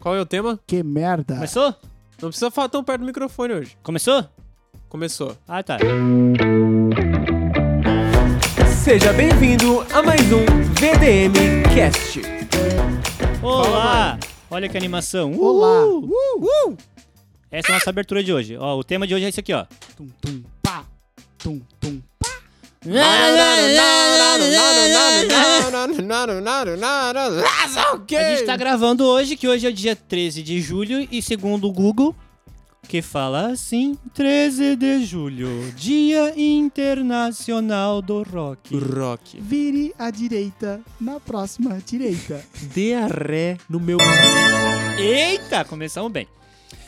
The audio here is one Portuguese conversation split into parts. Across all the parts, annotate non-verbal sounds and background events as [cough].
Qual é o tema? Que merda. Começou? Não precisa falar tão perto do microfone hoje. Começou? Começou. Ah, tá. Seja bem-vindo a mais um VDM Cast. Olá! Olha que animação. Uh! Olá. Uh! Essa é a nossa abertura de hoje. Ó, o tema de hoje é esse aqui, ó. Tum, tum, pá. Tum, tum. A gente tá gravando hoje, que hoje é dia 13 de julho, e segundo o Google, que fala assim, 13 de julho, Dia Internacional do Rock. Rock. Vire à direita na próxima direita. Dê a ré no meu... Eita, começamos bem.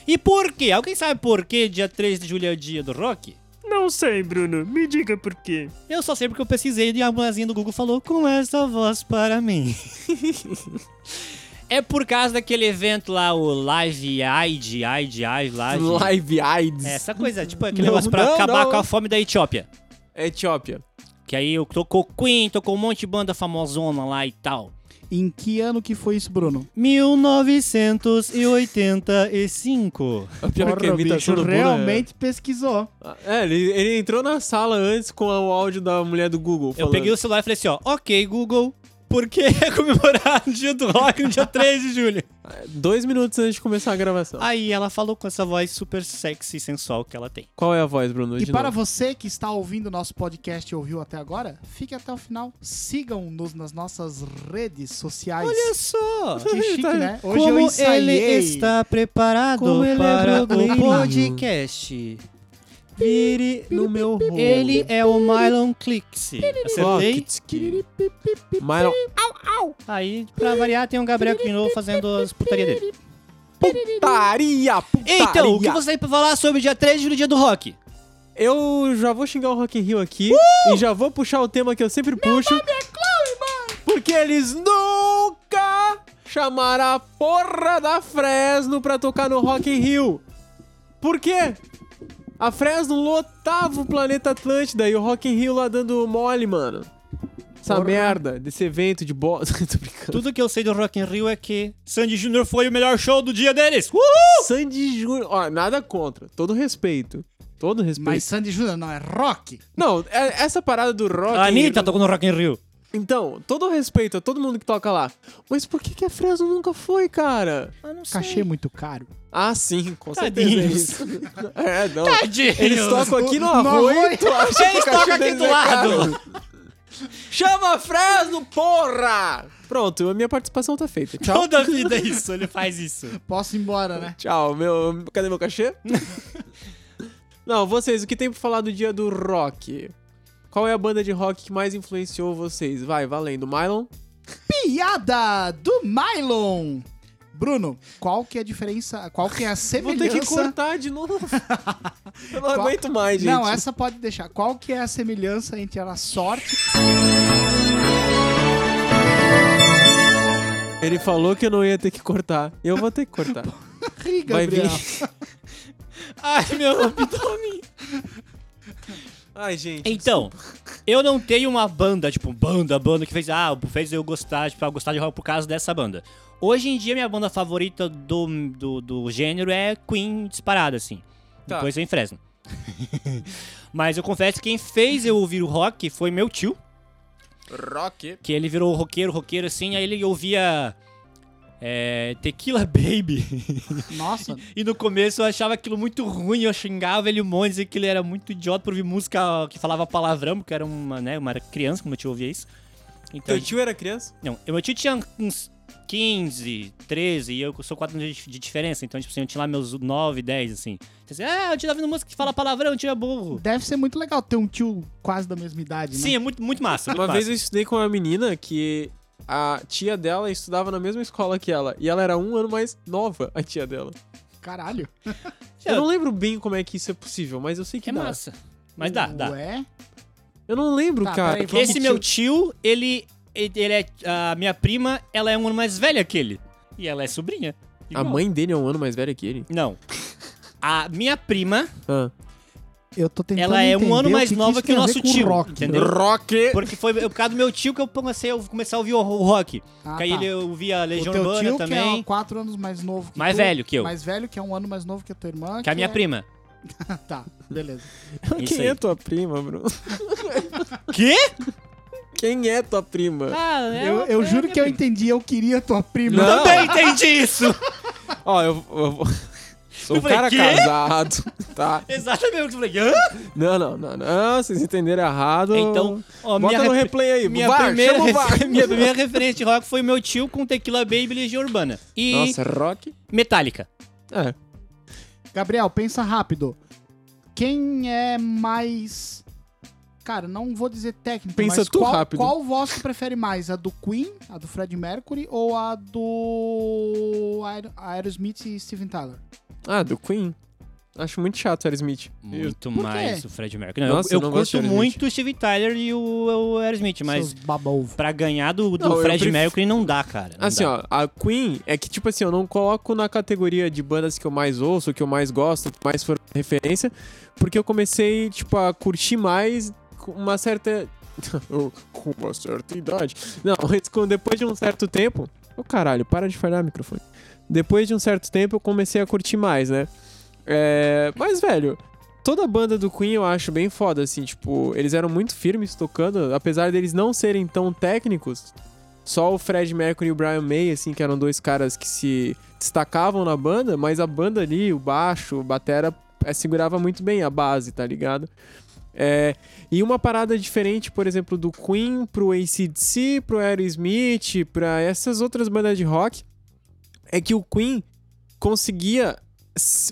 E por quê? Alguém sabe por que dia 13 de julho é o dia do rock? Não sei, Bruno. Me diga por quê. Eu só sei porque eu pesquisei e a mulherzinha do Google falou com essa voz para mim. [laughs] é por causa daquele evento lá, o Live Aid, Aid, Aid, Live. Live AIDS. É, essa coisa, tipo aquele Não, negócio pra não, acabar não. com a fome da Etiópia. Etiópia. Que aí eu tocou Queen, tocou um monte de banda famosona lá e tal. Em que ano que foi isso, Bruno? 1985. A pior que a Porra, o imitação bicho do Bruno é- realmente pesquisou. É, ele, ele entrou na sala antes com o áudio da mulher do Google. Eu falando. peguei o celular e falei assim, ó, ok, Google, por que [laughs] comemorar o dia do rock no dia 3 de julho? Dois minutos antes de começar a gravação. Aí ela falou com essa voz super sexy e sensual que ela tem. Qual é a voz, Bruno? E De para novo. você que está ouvindo o nosso podcast e ouviu até agora, fique até o final. Sigam-nos nas nossas redes sociais. Olha só! que [laughs] chique, né? Hoje eu Como ensaiei. ele está preparado Como ele é para o podcast. Vire no meu rolo. Ele é o Mylon Clix. Acertei? Mylon. Aí, pra variar, tem o Gabriel aqui de novo fazendo as putarias dele. Putaria, putaria. Então, o que você tem pra falar sobre o dia 3 de julho, dia do rock? Eu já vou xingar o Rock in Rio aqui Uh! e já vou puxar o tema que eu sempre puxo. Porque eles nunca chamaram a porra da Fresno pra tocar no Rock in Rio. Por quê? A Fresno lotava o planeta Atlântida e o Rock in Rio lá dando mole, mano. Essa Porra. merda desse evento de bosta. [laughs] Tô brincando. Tudo que eu sei do Rock in Rio é que Sandy Jr. foi o melhor show do dia deles. Uhul! Sandy Júnior. Ó, nada contra. Todo respeito. Todo respeito. Mas Sandy Júnior não é rock? Não, é- essa parada do rock. A Anitta tocou no Rock in Rio. Então, todo respeito a todo mundo que toca lá. Mas por que, que a Fresno nunca foi, cara? Ah, não Cachê muito caro. Ah, sim, com Tadinhos. certeza. [laughs] é não. Tadinhos. Eles tocam aqui no Arroio, Arroio. tu acha que Eles o tocam aqui do é lado. Chama Fresno, porra! Pronto, a minha participação tá feita. Tchau. Toda vida é isso, ele faz isso. Posso ir embora, né? Tchau, meu. Cadê meu cachê? [laughs] Não, vocês, o que tem pra falar do dia do rock? Qual é a banda de rock que mais influenciou vocês? Vai, valendo. Mylon? Piada do Mylon. Bruno, qual que é a diferença, qual que é a Vou semelhança... ter que cortar de novo. [laughs] Eu não Qual- aguento mais, gente. Não, essa pode deixar. Qual que é a semelhança entre a sorte... Ele falou que eu não ia ter que cortar. Eu vou ter que cortar. [laughs] Ri, Vai vir. [laughs] Ai, meu abdômen. Ai, gente. Então, eu não tenho uma banda, tipo, banda, banda que fez, ah, fez eu gostar, tipo, eu gostar de rock por causa dessa banda. Hoje em dia, minha banda favorita do, do, do gênero é Queen disparada, assim. Tá. Depois vem Fresno. [laughs] Mas eu confesso que quem fez eu ouvir o rock foi meu tio, Rock. que ele virou roqueiro, roqueiro, assim, aí ele ouvia é, Tequila Baby. Nossa, [laughs] E no começo eu achava aquilo muito ruim, eu xingava ele um monte, dizia que ele era muito idiota por ouvir música que falava palavrão, porque eu era uma, né, uma criança, como eu tio ouvia isso. Então, Teu tio era criança? não, eu- meu tio tinha uns 15, 13, e eu sou 4 anos de, de diferença, então, tipo assim, eu tinha lá meus 9, 10, assim. Então, assim, ah, eu tio tá ouvindo música que fala palavrão, tio é burro. deve ser muito legal ter um tio quase da mesma idade, né? Sim, é muito, muito massa. Muito Uma massa. vez eu estudei com uma menina que a tia dela estudava na mesma escola que ela. E ela era um ano mais nova, a tia dela. Caralho. [laughs] Eu não lembro bem como é que isso é possível, mas eu sei que É dá. massa. Mas dá, dá. Ué? Eu não lembro, Tá, cara. peraí, vamos- Esse meu tio, ele, ele ele é. A minha prima, ela é um ano mais velha que ele. E ela é sobrinha. A Igual. mãe dele é um ano mais velha que ele. Não. [laughs] A minha prima, Ah, Eu tô tentando Ela é um ano mais que nova que tem o nosso tio, rock. entendeu? Rock! Porque foi por causa do meu tio que eu comecei a começar a ouvir o, o rock. Ah, que aí tá. ele ouvia O Legião teu Urbana tio, que também. é quatro anos mais novo que Mais tu, velho que eu. Mais velho, que é um ano mais novo que a tua irmã. Que é a minha prima. [laughs] tá, beleza. [laughs] Isso Quem aí. é tua prima, Bruno? [laughs] Quê? Quem é tua prima? Ah, é Eu, eu é juro que eu entendi, eu queria tua prima. Não. Também entendi isso. Ó, eu, eu vou- sou um falei, cara "Quê?" casado, [laughs] tá? Exatamente. Eu falei, hã? Não, não, não, não, vocês entenderam errado. Então, ó, Bota minha no rep- replay aí, Minha vai, primeira, [laughs] minha primeira referência de rock foi o meu tio com Tequila Baby e Legião Urbana. E Nossa, rock? Metallica. É. Gabriel, pensa rápido. Quem é mais. Cara, não vou dizer técnico, Pensa mas tu qual, rápido. qual voz tu prefere mais? A do Queen, a do Fred Mercury ou a do Aer- Aerosmith e Steven Tyler? Ah, do Queen. Acho muito chato o Aerosmith. Muito mais o Fred Mercury. Não, Nossa, eu eu não gosto curto Aerosmith. muito o Steve Tyler e o, o Aerosmith, mas babouvo. pra ganhar do, do Não, eu Fred pref- Mercury não dá, cara. não Assim, dá. ó, a Queen é que, tipo assim, eu não coloco na categoria de bandas que eu mais ouço, que eu mais gosto, que mais foram referência, porque eu comecei, tipo, a curtir mais com uma certa. [laughs] com uma certa idade. Não, mas com- depois de um certo tempo. Ô caralho, para de falhar o microfone. Depois de um certo tempo eu comecei a curtir mais, né? É. Mas, velho. Toda a banda do Queen eu acho bem foda, assim, tipo, eles eram muito firmes tocando, apesar deles não serem tão técnicos, só o Fred Mercury e o Brian May, assim, que eram dois caras que se destacavam na banda, mas a banda ali, o baixo, o batera, é, segurava muito bem a base, tá ligado? É, e uma parada diferente, por exemplo, do Queen pro ACDC, pro Aerosmith, pra essas outras bandas de rock, é que o Queen conseguia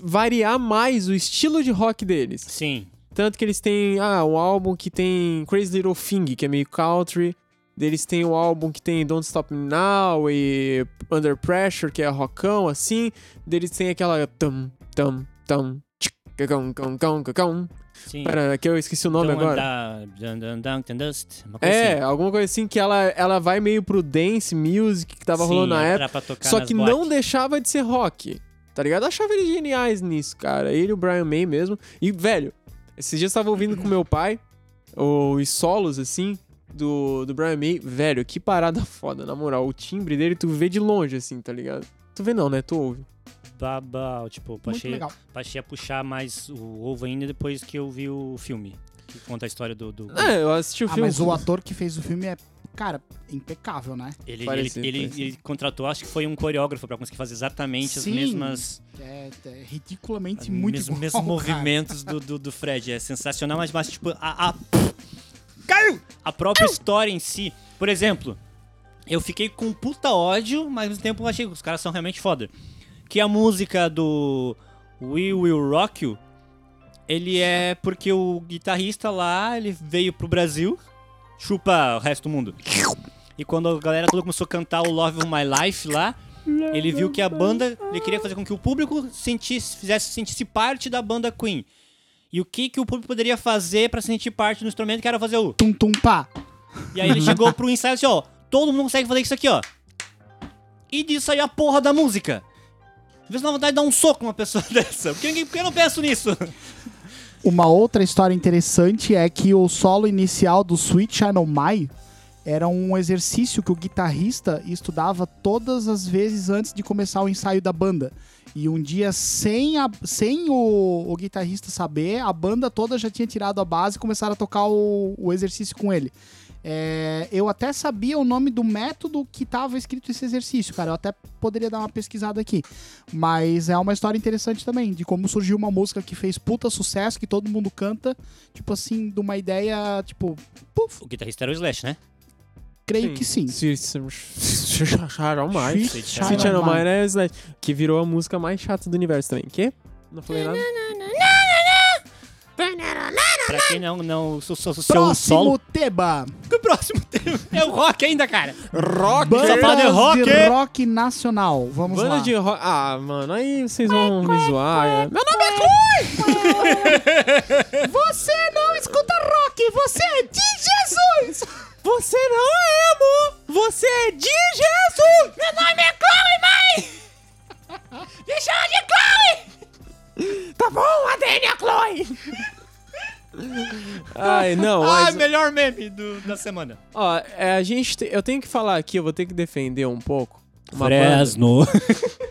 variar mais o estilo de rock deles. Sim. Tanto que eles têm, ah, um álbum que tem Crazy Little Thing, que é meio country. Eles têm o álbum que tem Don't Stop Me Now e Under Pressure, que é rockão, assim. Deles tem aquela tum, tum, tum, tchic, cacão, cacão. Sim. Pera, que eu esqueci o nome Don't agora. dun, dust, É, assim. alguma coisa assim que ela, ela vai meio pro dance music que tava Sim, rolando na época. Só que não deixava de ser rock. Tá ligado? Eu achava eles geniais nisso, cara. Ele e o Brian May mesmo. E, velho, esses dias eu tava ouvindo com meu pai os solos, assim, do, do Brian May. Velho, que parada foda, na moral. O timbre dele tu vê de longe, assim, tá ligado? Tu vê não, né? Tu ouve. Babau, tipo, passei, passei a puxar mais o ovo ainda depois que eu vi o filme. Que conta a história do. do- É, eu assisti o Ah, filme. mas o ator que fez o filme é, cara, impecável, né? Ele, ele, Parecido, ele, parecido. ele contratou, acho que foi um coreógrafo pra conseguir fazer exatamente as Sim. mesmas. É, é ridiculamente muito mesmos, igual, mesmos movimentos do, do, do Fred. É sensacional, mas, mas tipo, a. a Caiu! A própria história em si. Por exemplo, eu fiquei com puta ódio, mas ao mesmo tempo eu achei que os caras são realmente foda. Que a música do We Will Rock You, ele é porque o guitarrista lá, ele veio pro Brasil, chupa o resto do mundo. E quando a galera toda começou a cantar o Love of My Life lá, ele viu que a banda, ele queria fazer com que o público sentisse, fizesse sentisse parte da banda Queen. E o que que o público poderia fazer pra sentir parte do instrumento, que era fazer o Tum tum pá. e aí ele chegou pro ensaio e disse, ó, todo mundo consegue fazer isso aqui, ó. E disso aí a porra da música. Às vezes dá vontade de dar um soco numa pessoa [laughs] dessa. Por que, ninguém- por que eu não penso nisso? Uma outra história interessante é que o solo inicial do Sweet O' Mine era um exercício que o guitarrista estudava todas as vezes antes de começar o ensaio da banda. E um dia, sem, a- sem o, o guitarrista saber, a banda toda já tinha tirado a base e começaram a tocar o, o exercício com ele. É, eu até sabia o nome do método que estava escrito esse exercício, cara. Eu até poderia dar uma pesquisada aqui. Mas é uma história interessante também, de como surgiu uma música que fez puta sucesso, que todo mundo canta, tipo assim, de uma ideia, tipo, puf, O guitarrista era o Slash, né? creio que sim. Se, se, se acharam mais. Sweet Sweet Child Sweet O' Child O' Mine. Mine é Slash, que virou a música mais chata do universo também. Que? Não falei nada? Pra quem não, não, o seu, seu, Próximo solo... tema. O próximo tema [laughs] é o rock ainda, cara. Rock! Só fala de Bandas rock. de rock nacional. Vamos Banda lá. de rock. Ah, mano, aí vocês vão me zoar. Meu nome é Você não escuta rock, você é de Jesus! Você não é emo! Você é de Jesus! Meu nome é Chloe, mãe! Me chama de Chloe! Tá bom, Adênia Chloe! Ai, [laughs] não, Ah, mas, melhor meme do- da semana. ó, é, a gente, te- eu tenho que falar aqui, eu vou ter que defender um pouco. Uma banda. Fresno. [laughs]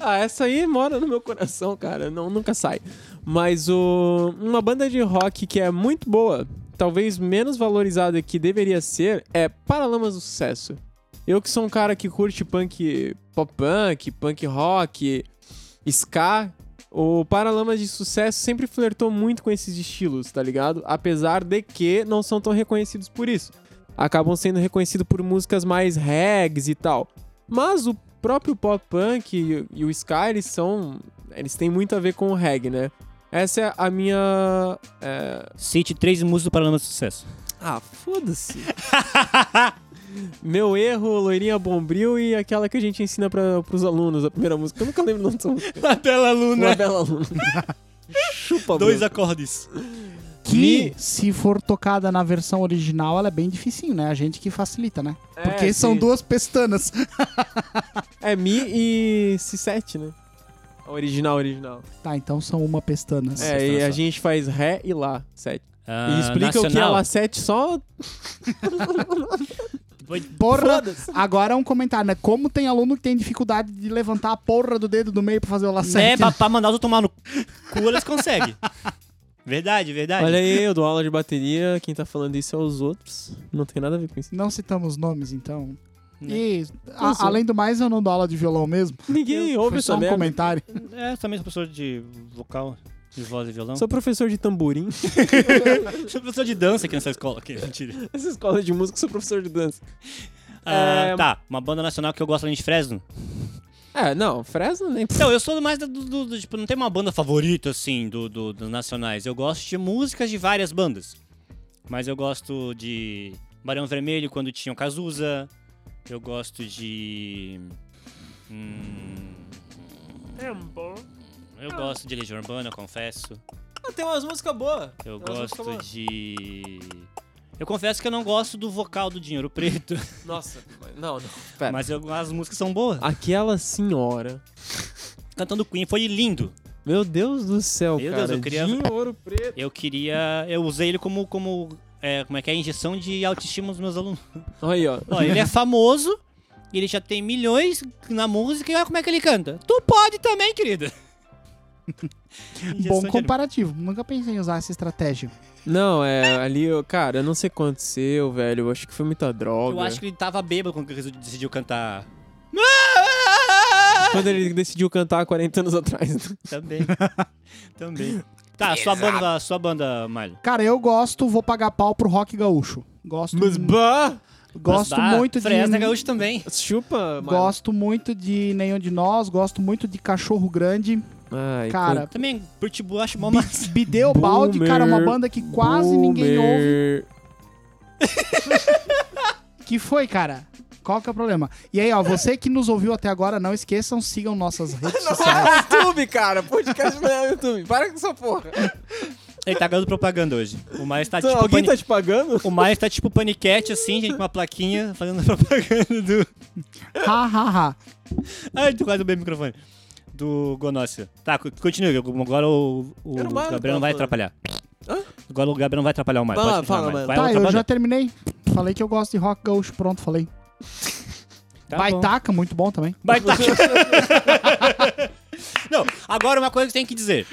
Ah, essa aí mora no meu coração, cara. Não, nunca sai. Mas o, uma banda de rock que é muito boa, talvez menos valorizada que deveria ser, é Paralamas do Sucesso. Eu que sou um cara que curte punk, pop punk, punk rock, ska, o Paralamas de Sucesso sempre flertou muito com esses estilos, tá ligado? Apesar de que não são tão reconhecidos por isso. Acabam sendo reconhecidos por músicas mais regs e tal. Mas o próprio pop punk e, e o ska, eles são. Eles têm muito a ver com o reggae, né? Essa é a minha. é, Cite três músicas do Paralama de Sucesso. Ah, foda-se. [laughs] Meu erro, Loirinha Bombril e aquela que a gente ensina pra, pros alunos, a primeira música. Eu nunca lembro o nome dessa música. Bela Luna. Uma bela aluna. [laughs] Chupa, Dois acordes. Que, se for tocada na versão original, ela é bem dificinho, né? A gente que facilita, né? Porque É, são sim. duas pestanas. [laughs] É Mi e Si7, né? A original, original. Tá, então são uma pestana. É, e a gente faz Ré e Lá, 7. Ah, e explica o que é nacional. Lá 7 só. [laughs] Porra, agora é um comentário, né? Como tem aluno que tem dificuldade de levantar a porra do dedo do meio pra fazer o lacete. pra, pra mandar os outros tomar no cu, eles conseguem. verdade, verdade. Olha aí, eu dou aula de bateria, quem tá falando isso é os outros. Não tem nada a ver com isso. Não citamos nomes, então. Né. E, a- além do mais, eu não dou aula de violão mesmo. Ninguém ouve Foi só um merda. comentário. É, também sou professor de vocal, de voz e violão. Sou professor de tamborim. [laughs] Sou professor de dança aqui nessa escola. Aqui, mentira. Essa escola de música, sou professor de dança. Ah, É, Tá, uma banda nacional que eu gosto além de Fresno. É, não, Fresno nem. Não, eu sou mais do, do- do- Tipo, não tem uma banda favorita, assim, do, do- dos nacionais. Eu gosto de músicas de várias bandas. Mas eu gosto de Barão Vermelho quando tinha o Cazuza. Eu gosto de. Hum, eu gosto de Legião Urbana, eu confesso. Ah, tem umas músicas boas. Eu Tem umas músicas gosto boas. de. Eu confesso que eu não gosto do vocal do Dinheiro Preto, [laughs] Nossa, não, não. Pera. mas eu- as músicas são boas. Aquela senhora. Cantando Queen foi lindo. Meu Deus do céu, Meu cara. Deus, eu queria- Dinho Ouro Preto. Eu queria. Eu usei ele como. como é, como é que é? Injeção de autoestima dos meus alunos. Olha aí, ó. Ó, ele é famoso, ele já tem milhões na música e olha como é que ele canta. Tu pode também, querida. Bom de comparativo. Nunca pensei em usar essa estratégia. Não, é ali, eu- cara, eu não sei o que aconteceu, velho. Eu acho que foi muita droga. Eu acho que ele tava bêbado quando ele decidiu cantar. Quando ele decidiu cantar há 40 anos atrás. Também. também. Tá, sua banda, sua banda, Miley. Cara, eu gosto, vou pagar pau pro rock gaúcho. Gosto, Mas, bah! gosto Mas, ah, muito Fresno de. Gaúcho também. Chupa, mano. Gosto muito de Nenhum de Nós, gosto muito de Cachorro Grande. Ai, Cara, Também, Pitbull acho mó massa. Bideu Balde, cara, uma banda que quase ninguém ouve. [laughs] Que foi, cara? Qual que é o problema? E aí, ó, você que nos ouviu até agora, não esqueçam, sigam nossas redes [laughs] sociais. YouTube, cara. Podcast não é YouTube. Para com essa porra. Ele tá ganhando propaganda hoje. O Miles tá Então, tipo. alguém pani- tá te pagando? O Miles tá tipo paniquete, assim, gente, com uma plaquinha fazendo [laughs] propaganda do. ha, ha, ha. Ai, tu quase bem o microfone. Do Gonócia. Tá, co- continue. Agora o, o Gabriel não vai atrapalhar. Hã? Agora o Gabriel não vai atrapalhar o. Vai lá, continuar, fala. Mário. Vai Tá, eu já terminei. Falei que eu gosto de rock gaúcho, pronto, falei. Tá bom. Baitaca, muito bom também. Baitaca. [laughs] não, agora uma coisa que tem que dizer.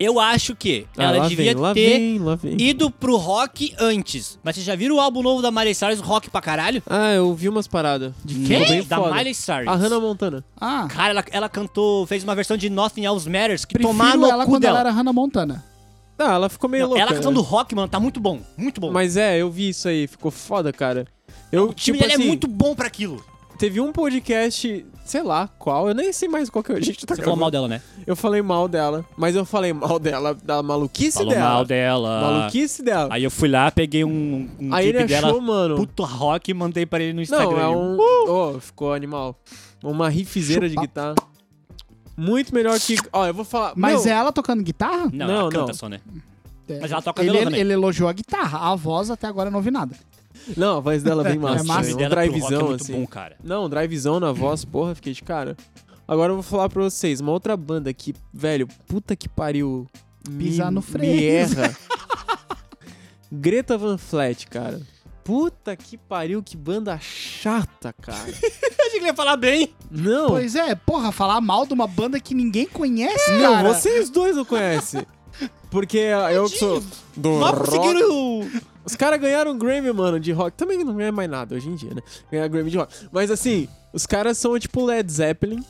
Eu acho que Ah, ela devia vem, ter vem, vem. ido pro rock antes. Mas vocês já viram o álbum novo da Miley Cyrus, rock pra caralho? Ah, eu vi umas paradas. De bem Da foda. Miley Cyrus. A Hannah Montana. Ah, Cara, ela, ela cantou, fez uma versão de Nothing Else Matters que prefiro tomaram no ela cu quando dela. ela era Hannah Montana. Ah, ela ficou meio Não, louca. ela cantando né? rock, mano, tá muito bom. Muito bom. Mas é, eu vi isso aí. Ficou foda, cara. Eu, o time tipo dela assim, é muito bom pra aquilo. Teve um podcast, sei lá qual, eu nem sei mais qual que a gente tá Você falou gravando. mal dela, né? Eu falei mal dela, mas eu falei mal dela, da maluquice Falou dela. mal dela. Maluquice dela. Aí eu fui lá, peguei um, um Aí clipe ele achou, dela, mano. puto rock, e mandei pra ele no Instagram. Não, é um. Oh, ficou animal. Uma riffzeira de guitarra. Muito melhor que. Ó, eu vou falar. Mas meu, é ela tocando guitarra? Não, Não, ela canta não. só, né? É. Mas ela toca ele, violão também. ele elogiou a guitarra. A voz até agora eu não ouvi nada. Não, a voz dela é bem massa. É massa. O Um dela é drivezão, muito assim. bom, cara. Não, drivezão na voz, porra, fiquei de cara. Agora eu vou falar pra vocês, uma outra banda que, velho, puta que pariu. Pisar me, no freio. Me erra. [laughs] Greta Van Fleet, cara. Puta que pariu, que banda chata, cara. [laughs] Achei que ele ia falar bem. Não, Pois é, porra, falar mal de uma banda que ninguém conhece, não, cara. vocês dois não conhecem. Porque eu que sou do Mal rock. conseguiram. Os caras ganharam Grammy, mano, de rock. Também não ganha mais nada hoje em dia, né? Ganhar Grammy de rock. Mas assim, os caras são tipo Led Zeppelin,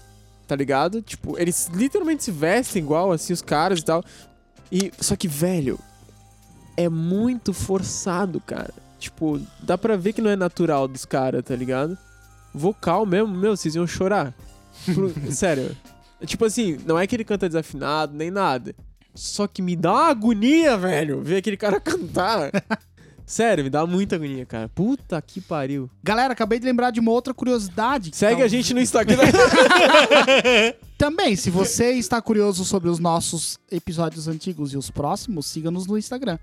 tá ligado? Tipo, eles literalmente se vestem igual, assim, os caras e tal. E, só que, velho, é muito forçado, cara. Tipo, dá pra ver que não é natural dos caras, tá ligado? Vocal mesmo, meu, vocês iam chorar. Pro- [laughs] Sério. Tipo assim, não é que ele canta desafinado, nem nada. Só que me dá uma agonia, velho, ver aquele cara cantar. Sério, me dá muita agonia, cara. Puta que pariu. Galera, acabei de lembrar de uma outra curiosidade. Segue tá- a gente no [laughs] Instagram. Também, se você está curioso sobre os nossos episódios antigos e os próximos, siga-nos no Instagram.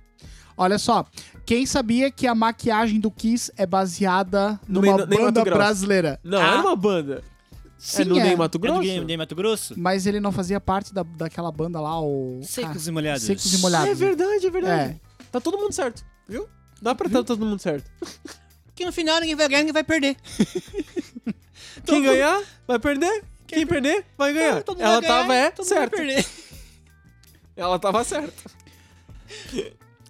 Olha só, quem sabia que a maquiagem do Kiss é baseada No numa Ney- Ney banda brasileira? Não, Ah. era uma banda. Sim, é no Ney Mato É do Grosso? De Mato Grosso? Mas ele não fazia parte da, daquela banda lá, o... Secos Ah, e molhados. Secos e Ah, Molhados. é verdade, é verdade. É. Tá todo mundo certo, viu? Dá pra estar todo mundo certo. Que no final ninguém vai ganhar, ninguém vai perder. [laughs] Quem ganhar, vai perder. Quem perder, vai ganhar. Todo mundo Ela vai ganhar, tava, é, todo mundo vai certa. perder. [laughs] Ela tava certa.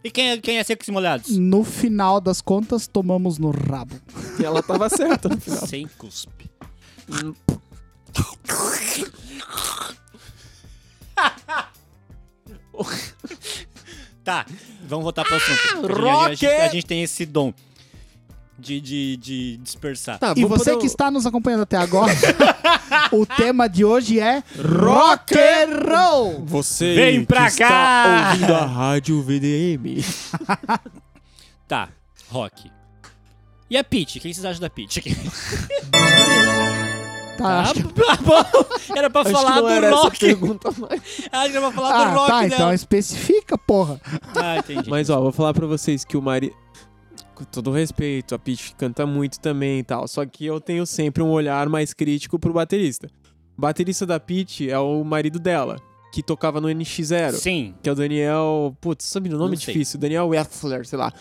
E quem é, quem é Secos e Molhados? No final das contas, tomamos no rabo. E ela tava certa no final. Sem cuspe. [laughs] Tá, vamos voltar pro assunto. porque a, gente, a, gente, tem esse dom de, de, de dispersar. Tá, E vou você poder- que está nos acompanhando até agora, [laughs] o tema de hoje é Rock and Roll. Você Vem que pra está cá! ouvindo a rádio VDM. [laughs] Tá, rock. E a Peach? O que vocês acham da Peach? [laughs] Tá, Ah, [laughs] acho que- tá. Era pra falar era do essa rock. pergunta. [laughs] Acho que era pra falar Ah, do rock tá, dela. então especifica, porra. Ah, entendi. Mas ó, vou falar pra vocês que o Mari. Com todo respeito, a Peach canta muito também e tal. Só que eu tenho sempre um olhar mais crítico pro baterista. O baterista da Peach é o marido dela, que tocava no NX0. Sim. Que é o Daniel. Putz, sabe o nome sei. difícil? Daniel Weffler, sei lá.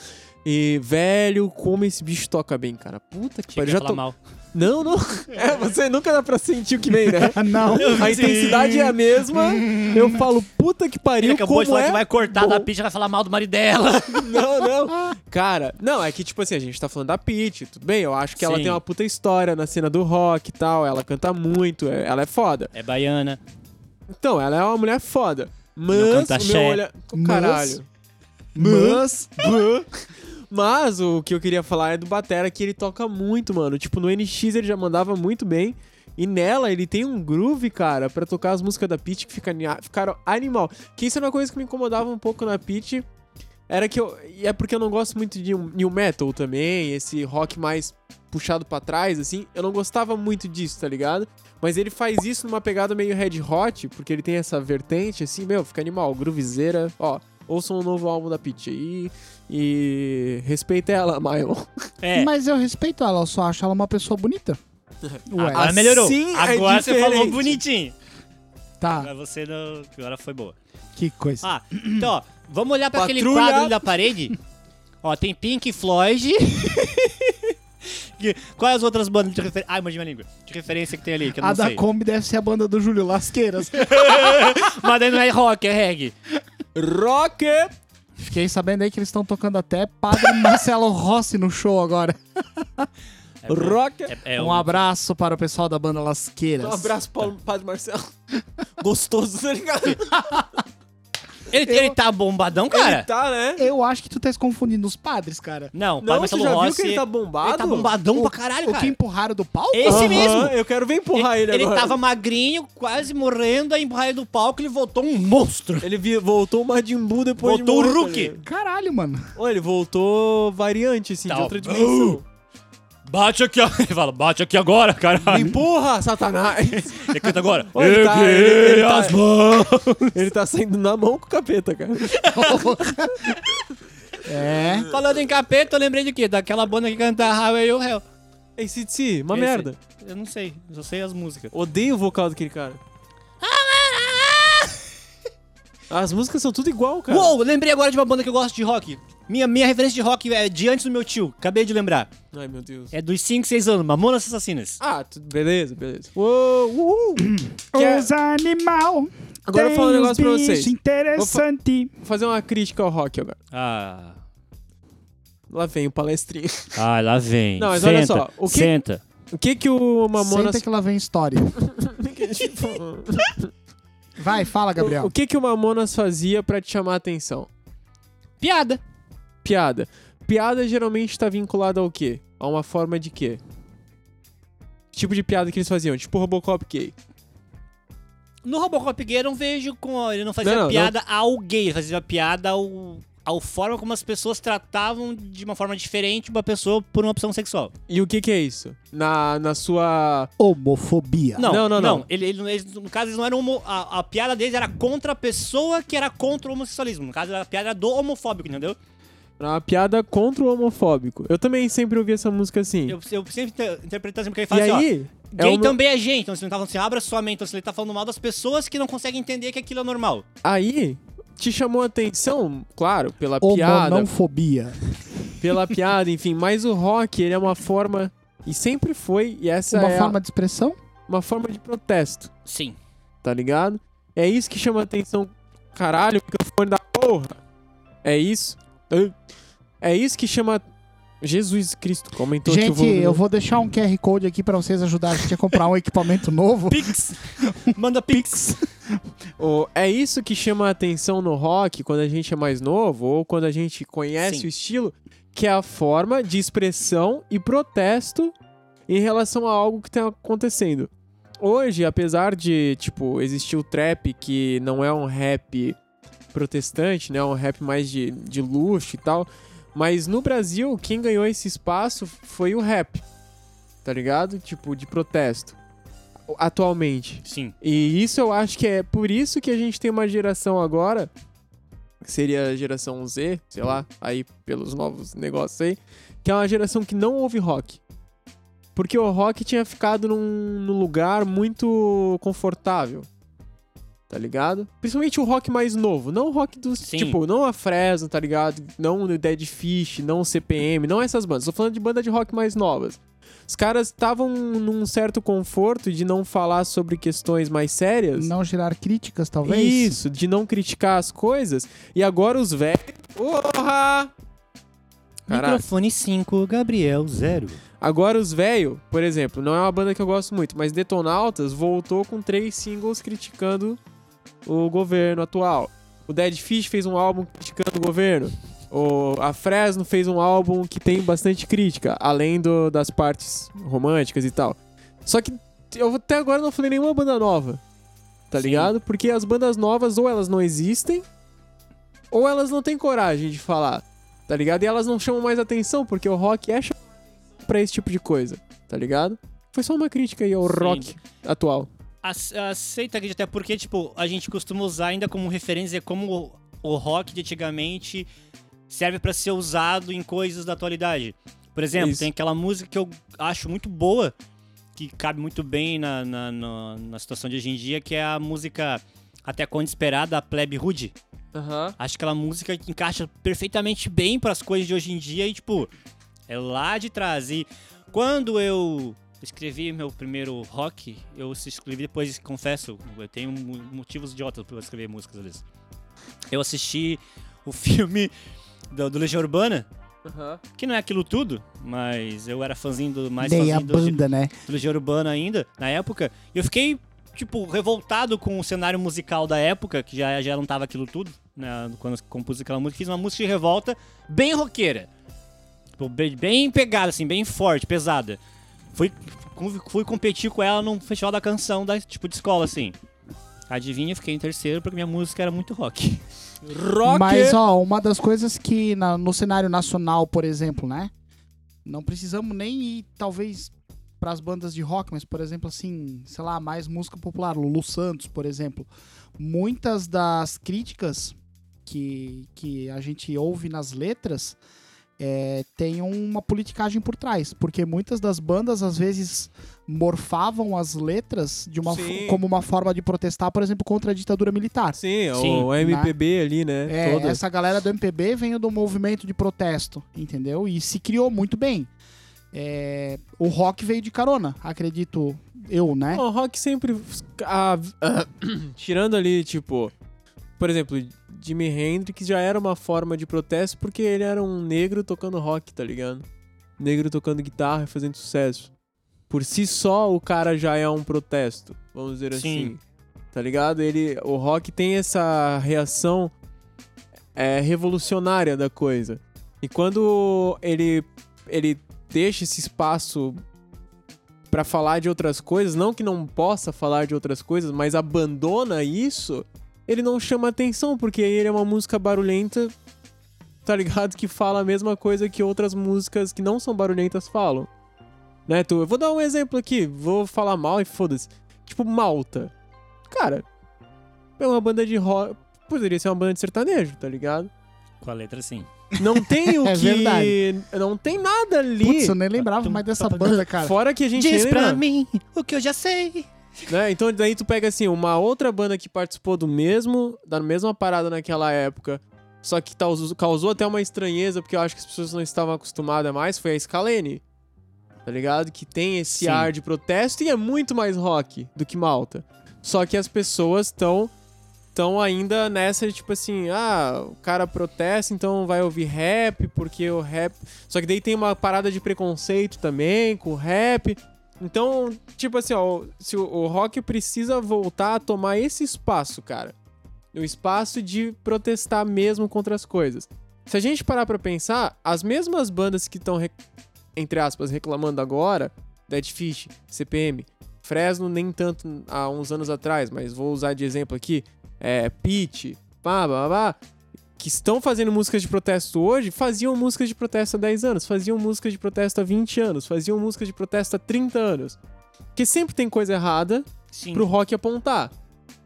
E, velho, como esse bicho toca bem, cara. Puta que pariu. Já falar to... mal. Não, não. É, você nunca dá pra sentir o que vem, né? [laughs] Não. A intensidade é a mesma. Eu falo, puta que pariu, Ele acabou como de falar é que vai cortar bom. da Peach e vai falar mal do marido dela. [laughs] Não, não. Cara, não, é que tipo assim, a gente tá falando da Peach, tudo bem? Eu acho que ela Sim. tem uma puta história na cena do rock e tal, ela canta muito, é- ela é foda. É baiana. Então, ela é uma mulher foda. Mas canta o meu olhar... Mas- Caralho. Mas, Mas o que eu queria falar é do Batera, que ele toca muito, mano. Tipo, no NX ele já mandava muito bem. E nela ele tem um groove, cara, pra tocar as músicas da Peach que fica, ficaram animal. Que isso é uma coisa que me incomodava um pouco na Peach. Era que eu. E é porque eu não gosto muito de new metal também, esse rock mais puxado pra trás, assim. Eu não gostava muito disso, tá ligado? Mas ele faz isso numa pegada meio red hot, porque ele tem essa vertente, assim, meu, fica animal. Groovezeira, ó. Ouçam um novo álbum da Peach aí. E respeita ela, Mylon. É. mas eu respeito ela, eu só acho ela uma pessoa bonita. [laughs] Ué, Agora melhorou. assim é Agora você falou bonitinho. tá, Agora você não... Agora foi boa. que coisa. Ah, então, ó. Vamos olhar pra aquele quadro ali da parede. Ó, tem Pink Floyd. [laughs] Quais as outras bandas de referência? Ai, mas minha língua. De referência que tem ali, que eu não a da sei. Kombi deve ser a banda do Júlio Lasqueiras. [laughs] Mas daí não é rock, é reggae. Rock! Fiquei sabendo aí que eles estão tocando até Padre [laughs] Marcelo Rossi no show agora. É, Rock! é, é um o- abraço para o pessoal da banda Lasqueiras. Um abraço, Paulo, Padre Marcelo. [laughs] Gostoso, tá ligado? Ele, ele tá bombadão, cara? Ele tá, né? Eu acho que tu tá se confundindo os padres, cara. Não, o Não, Padre você já Rossi... viu que ele tá bombado? Ele tá bombadão pra caralho, O cara. que empurraram do palco? Esse mesmo. Eu quero ver empurrar ele, ele, agora. tava magrinho, quase morrendo, aí empurrar ele do palco, ele voltou um monstro. Ele vi- voltou o Majin Buu depois Voltou o de morto, Hulk. né? Caralho, mano. Olha, ele voltou variante, assim, Tá, de outra dimensão. Bate aqui, ó. [laughs] Ele fala, bate aqui agora, caralho. empurra, Satanás! [laughs] Ele canta agora. Ele tá- ele- ele tá- as mãos. ele tá saindo na mão com o capeta, cara. [laughs] É. Falando em capeta, eu lembrei de quê? Daquela banda que canta Highway to Hell. ACDC, uma Esse- merda. Eu não sei, eu só sei as músicas. Odeio o vocal daquele cara. As músicas são tudo igual, cara. Uou, lembrei agora de uma banda que eu gosto de rock. Minha, minha referência de rock é de antes do meu tio, acabei de lembrar. Ai, meu Deus. É dos 5, 6 anos, Mamonas Assassinas. Ah, tudo beleza, beleza. Uou, uhul. Quer- Os animal. Agora eu vou falar um negócio pra vocês. Interessante. Vou fazer uma crítica ao rock agora. Ah. Lá vem o palestrinho. Ah, lá vem. Não, mas senta, olha só, o que- Senta. O que que o Mamonas... Senta que lá vem história. [laughs] Vai, fala, Gabriel. O, o que que o Mamonas fazia pra te chamar a atenção? Piada. Piada. Piada geralmente tá vinculada ao quê? A uma forma de quê? Que tipo de piada que eles faziam? Tipo Robocop gay. No Robocop gay eu não vejo com. Ele não fazia Não, não, piada ao gay, ele fazia piada ao. Ao forma como as pessoas tratavam de uma forma diferente uma pessoa por uma opção sexual. E o que que é isso? Na, na sua... Homofobia. Não, Não, não, não, não. não. Ele, ele- eles, no caso, eles não eram. homo- a, a piada deles era contra a pessoa que era contra o homossexualismo. No caso, a piada era do homofóbico, entendeu? Uma piada contra o homofóbico. Eu também sempre ouvi essa música assim. Eu, eu sempre inter- interpreto assim, porque ele e fala assim, ó. aí... é Gay meu- também é gente, então se ele tá falando assim, abra sua mente, então se ele tá falando mal das pessoas que não conseguem entender que aquilo é normal. Aí te chamou a atenção, claro, pela piada, Homonofobia. pela piada, enfim, mas o rock, ele é uma forma e sempre foi, e essa Uma é a- forma de expressão? uma forma de protesto, Sim. tá ligado? É isso que chama a atenção. Caralho, o microfone da porra. É isso. É isso que chama Jesus Cristo, comentou que Gente, volume eu vou deixar um QR Code aqui pra vocês ajudarem a gente a comprar um equipamento novo. Pix! Manda Pix! O- é isso que chama a atenção no rock quando a gente é mais novo ou quando a gente conhece Sim. o estilo, que é a forma de expressão e protesto em relação a algo que tá acontecendo. Hoje, apesar de, tipo, existir o trap, que não é um rap protestante, né? É um rap mais de, de luxo e tal. Mas no Brasil, quem ganhou esse espaço foi o rap, tá ligado? Tipo, de protesto. Atualmente. Sim. E isso eu acho que é por isso que a gente tem uma geração agora, que seria a geração Z, sei lá, aí pelos novos negócios aí, que é uma geração que não ouve rock. Porque o rock tinha ficado num, num lugar muito confortável. Tá ligado? Principalmente o rock mais novo. Não o rock dos. Sim. Tipo, não a Fresno, tá ligado? Não o Dead Fish, não o CPM, não essas bandas. Tô falando de banda de rock mais novas. Os caras estavam num certo conforto de não falar sobre questões mais sérias. Não gerar críticas, talvez? Isso, de não criticar as coisas. E agora os velhos. Porra! Microfone 5, Gabriel 0. Agora os velhos, por exemplo, não é uma banda que eu gosto muito, mas Detonautas voltou com três singles criticando o governo atual. O Dead Fish fez um álbum criticando o governo. O, a Fresno fez um álbum que tem bastante crítica, além do- das partes românticas e tal. Só que eu até agora não falei nenhuma banda nova, tá Sim. ligado? Porque as bandas novas ou elas não existem, ou elas não têm coragem de falar, tá ligado? E elas não chamam mais atenção, porque o rock é chamado pra esse tipo de coisa, tá ligado? Foi só uma crítica aí ao Sim. rock atual. Ace- Aceita, Gui, até porque, tipo, a gente costuma usar ainda como referência como o, o rock de antigamente serve pra ser usado em coisas da atualidade. Por exemplo, Isso. tem aquela música que eu acho muito boa, que cabe muito bem na, na, na- na situação de hoje em dia, que é a música Até Quando Esperar, da Plebe Rude. Aham. Acho que aquela música que encaixa perfeitamente bem para as coisas de hoje em dia e, tipo, é lá de trás. E quando eu escrevi meu primeiro rock, eu escrevi depois, confesso, eu tenho mo- motivos idiotas para escrever músicas vezes. Eu assisti o filme do, do Legião Urbana, Aham. que não é aquilo tudo, mas eu era fãzinho do mais Dei a fãzinho do, banda, né? do Legião Urbana ainda, na época, e eu fiquei, tipo, revoltado com o cenário musical da época, que já, já não tava aquilo tudo, né? Quando eu compus aquela música, fiz uma música de revolta bem roqueira. Tipo, bem, bem pegada, assim, bem forte, pesada. Fui, fui competir com ela num festival da canção, da, tipo, de escola, assim. Adivinha, eu fiquei em terceiro porque minha música era muito rock. Rock! Mas, ó, uma das coisas que na- no cenário nacional, por exemplo, né? Não precisamos nem ir, talvez, pras bandas de rock, mas, por exemplo, assim, sei lá, mais música popular. Lulu Santos, por exemplo. Muitas das críticas que, que a gente ouve nas letras é, tem uma politicagem por trás, porque muitas das bandas às vezes morfavam as letras de uma, como uma forma de protestar, por exemplo, contra a ditadura militar. Sim, Sim, o MPB ali, né? É, toda. essa galera do MPB veio do movimento de protesto, entendeu? E se criou muito bem. É, o rock veio de carona, acredito eu, né? O rock sempre. a- a- [coughs] tirando ali, tipo. Por exemplo, Jimi Hendrix já era uma forma de protesto porque ele era um negro tocando rock, tá ligado? Negro tocando guitarra e fazendo sucesso. Por si só, o cara já é um protesto, vamos dizer Sim. assim. Tá ligado? Ele, o rock tem essa reação é, revolucionária da coisa. E quando ele, ele deixa esse espaço pra falar de outras coisas, não que não possa falar de outras coisas, mas abandona isso, ele não chama atenção, porque ele é uma música barulhenta, tá ligado? Que fala a mesma coisa que outras músicas que não são barulhentas falam. Né, tu? Eu vou dar um exemplo aqui, vou falar mal e foda-se. Tipo, Malta. Cara, é uma banda de rock. Poderia ser uma banda de sertanejo, tá ligado? Com a letra sim. Não tem [laughs] o É que. verdade. Não tem nada ali. Putz, eu nem lembrava mais dessa banda, cara. Fora que a gente Diz lembra, pra mim o que eu já sei. Né? Então daí tu pega assim, uma outra banda que participou do mesmo, da mesma parada naquela época, só que causou, causou até uma estranheza, porque eu acho que as pessoas não estavam acostumadas mais, foi a Scalene. Tá ligado? Que tem esse Sim. ar de protesto e é muito mais rock do que Malta. Só que as pessoas estão estão ainda nessa, tipo assim, ah, o cara protesta, então vai ouvir rap, porque o rap. Só que daí tem uma parada de preconceito também com o rap. Então, tipo assim, ó, se o, rock precisa voltar a tomar esse espaço, cara. O espaço de protestar mesmo contra as coisas. Se a gente parar pra pensar, as mesmas bandas que estão, entre aspas, reclamando agora, Dead Fish, CPM, Fresno nem tanto há uns anos atrás, mas vou usar de exemplo aqui, é, Pitch, pá, pá, pá, que estão fazendo músicas de protesto hoje, faziam músicas de protesto há 10 anos, faziam músicas de protesto há 20 anos, faziam músicas de protesto há 30 anos. Porque sempre tem coisa errada Sim. pro rock apontar.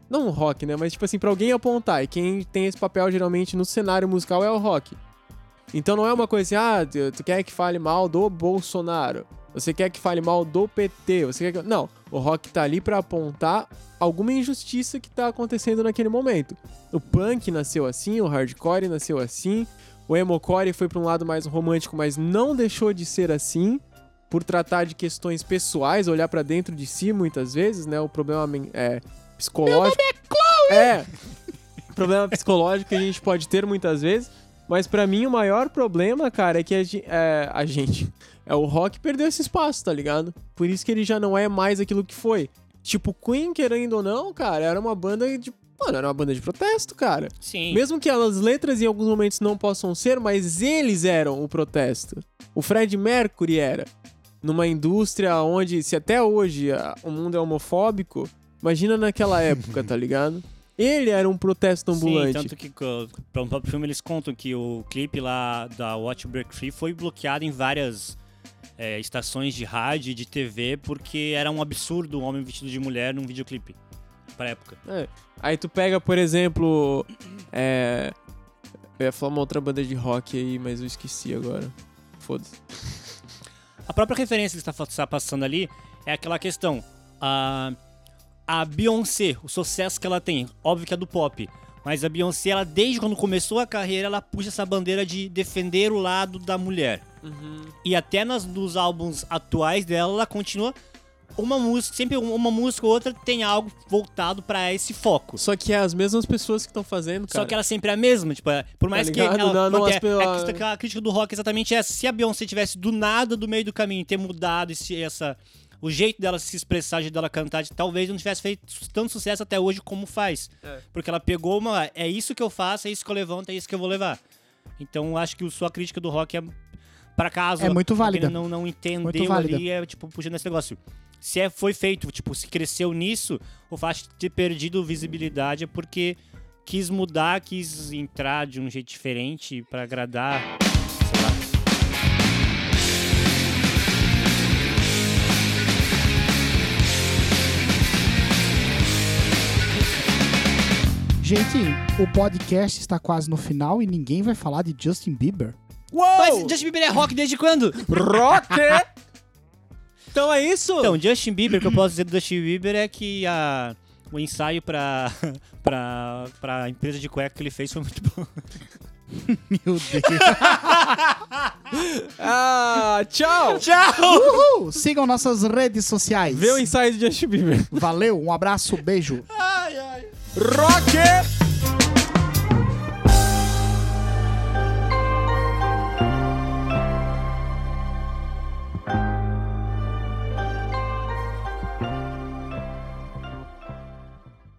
Não o rock, né? Mas, tipo assim, pra alguém apontar. E quem tem esse papel, geralmente, no cenário musical é o rock. Então não é uma coisa assim, ah, tu tu quer que fale mal do Bolsonaro. Você quer que fale mal do PT. Você quer que... Não, o rock tá ali pra apontar alguma injustiça que tá acontecendo naquele momento. O punk nasceu assim, o hardcore nasceu assim, o emocore foi pra um lado mais romântico, mas não deixou de ser assim por tratar de questões pessoais, olhar pra dentro de si muitas vezes, né? O problema é psicológico. É. [laughs] Problema psicológico que a gente pode ter muitas vezes. Mas pra mim o maior problema, cara, é que a, é, a gente. É o rock perdeu esse espaço, tá ligado? Por isso que ele já não é mais aquilo que foi. Tipo, Queen, querendo ou não, cara, era uma banda de. Mano, era uma banda de protesto, cara. Sim. Mesmo que as letras em alguns momentos não possam ser, mas eles eram o protesto. O Fred Mercury era. Numa indústria onde, se até hoje a- o mundo é homofóbico, imagina naquela [laughs] época, tá ligado? Ele era um protesto Sim, ambulante. tanto que para o próprio filme eles contam que o clipe lá da Watch Break Free foi bloqueado em várias é, estações de rádio e de TV porque era um absurdo um homem vestido de mulher num videoclipe pra época. É. Aí tu pega, por exemplo. É. Eu ia falar uma outra banda de rock aí, mas eu esqueci agora. Foda-se. A própria referência que está está passando ali é aquela questão. A, a Beyoncé, o sucesso que ela tem, óbvio que é do pop. Mas a Beyoncé, ela, desde quando começou a carreira, ela puxa essa bandeira de defender o lado da mulher. E até nas, nos álbuns atuais dela, ela continua uma música, sempre uma música ou outra tem algo voltado pra esse foco. Só que é as mesmas pessoas que estão fazendo, cara. Só que ela sempre é a mesma, tipo, é- por mais Tá que ela, Não, não, as pe- é- é que a crítica do rock é exatamente essa. Se a Beyoncé tivesse do nada do meio do caminho ter mudado esse, essa o jeito dela se expressar, o jeito dela cantar, talvez não tivesse feito tanto sucesso até hoje como faz. É. Porque ela pegou uma, é isso que eu faço, é isso que eu levanto, é isso que eu vou levar. Então, acho que a sua crítica do rock é para caso É muito válida. não não entendeu Muito válida. ali é tipo puxando esse negócio. Se é, foi feito, tipo, se cresceu nisso, o fato de ter perdido visibilidade é porque quis mudar, quis entrar de um jeito diferente pra agradar, Gente, o podcast está quase no final e ninguém vai falar de Justin Bieber. Mas Uou! Justin Bieber é rock desde quando? Rock! então é isso? Então, Justin Bieber, o que eu posso dizer do Justin Bieber é que a, o ensaio pra, [laughs] pra, pra empresa de cueca que ele fez foi muito bom. [laughs] Meu Deus. [laughs] ah, tchau! Tchau! Uhul! Sigam nossas redes sociais. Vê o ensaio de Justin Bieber. Valeu, um abraço, beijo. Ai, ai. Rock!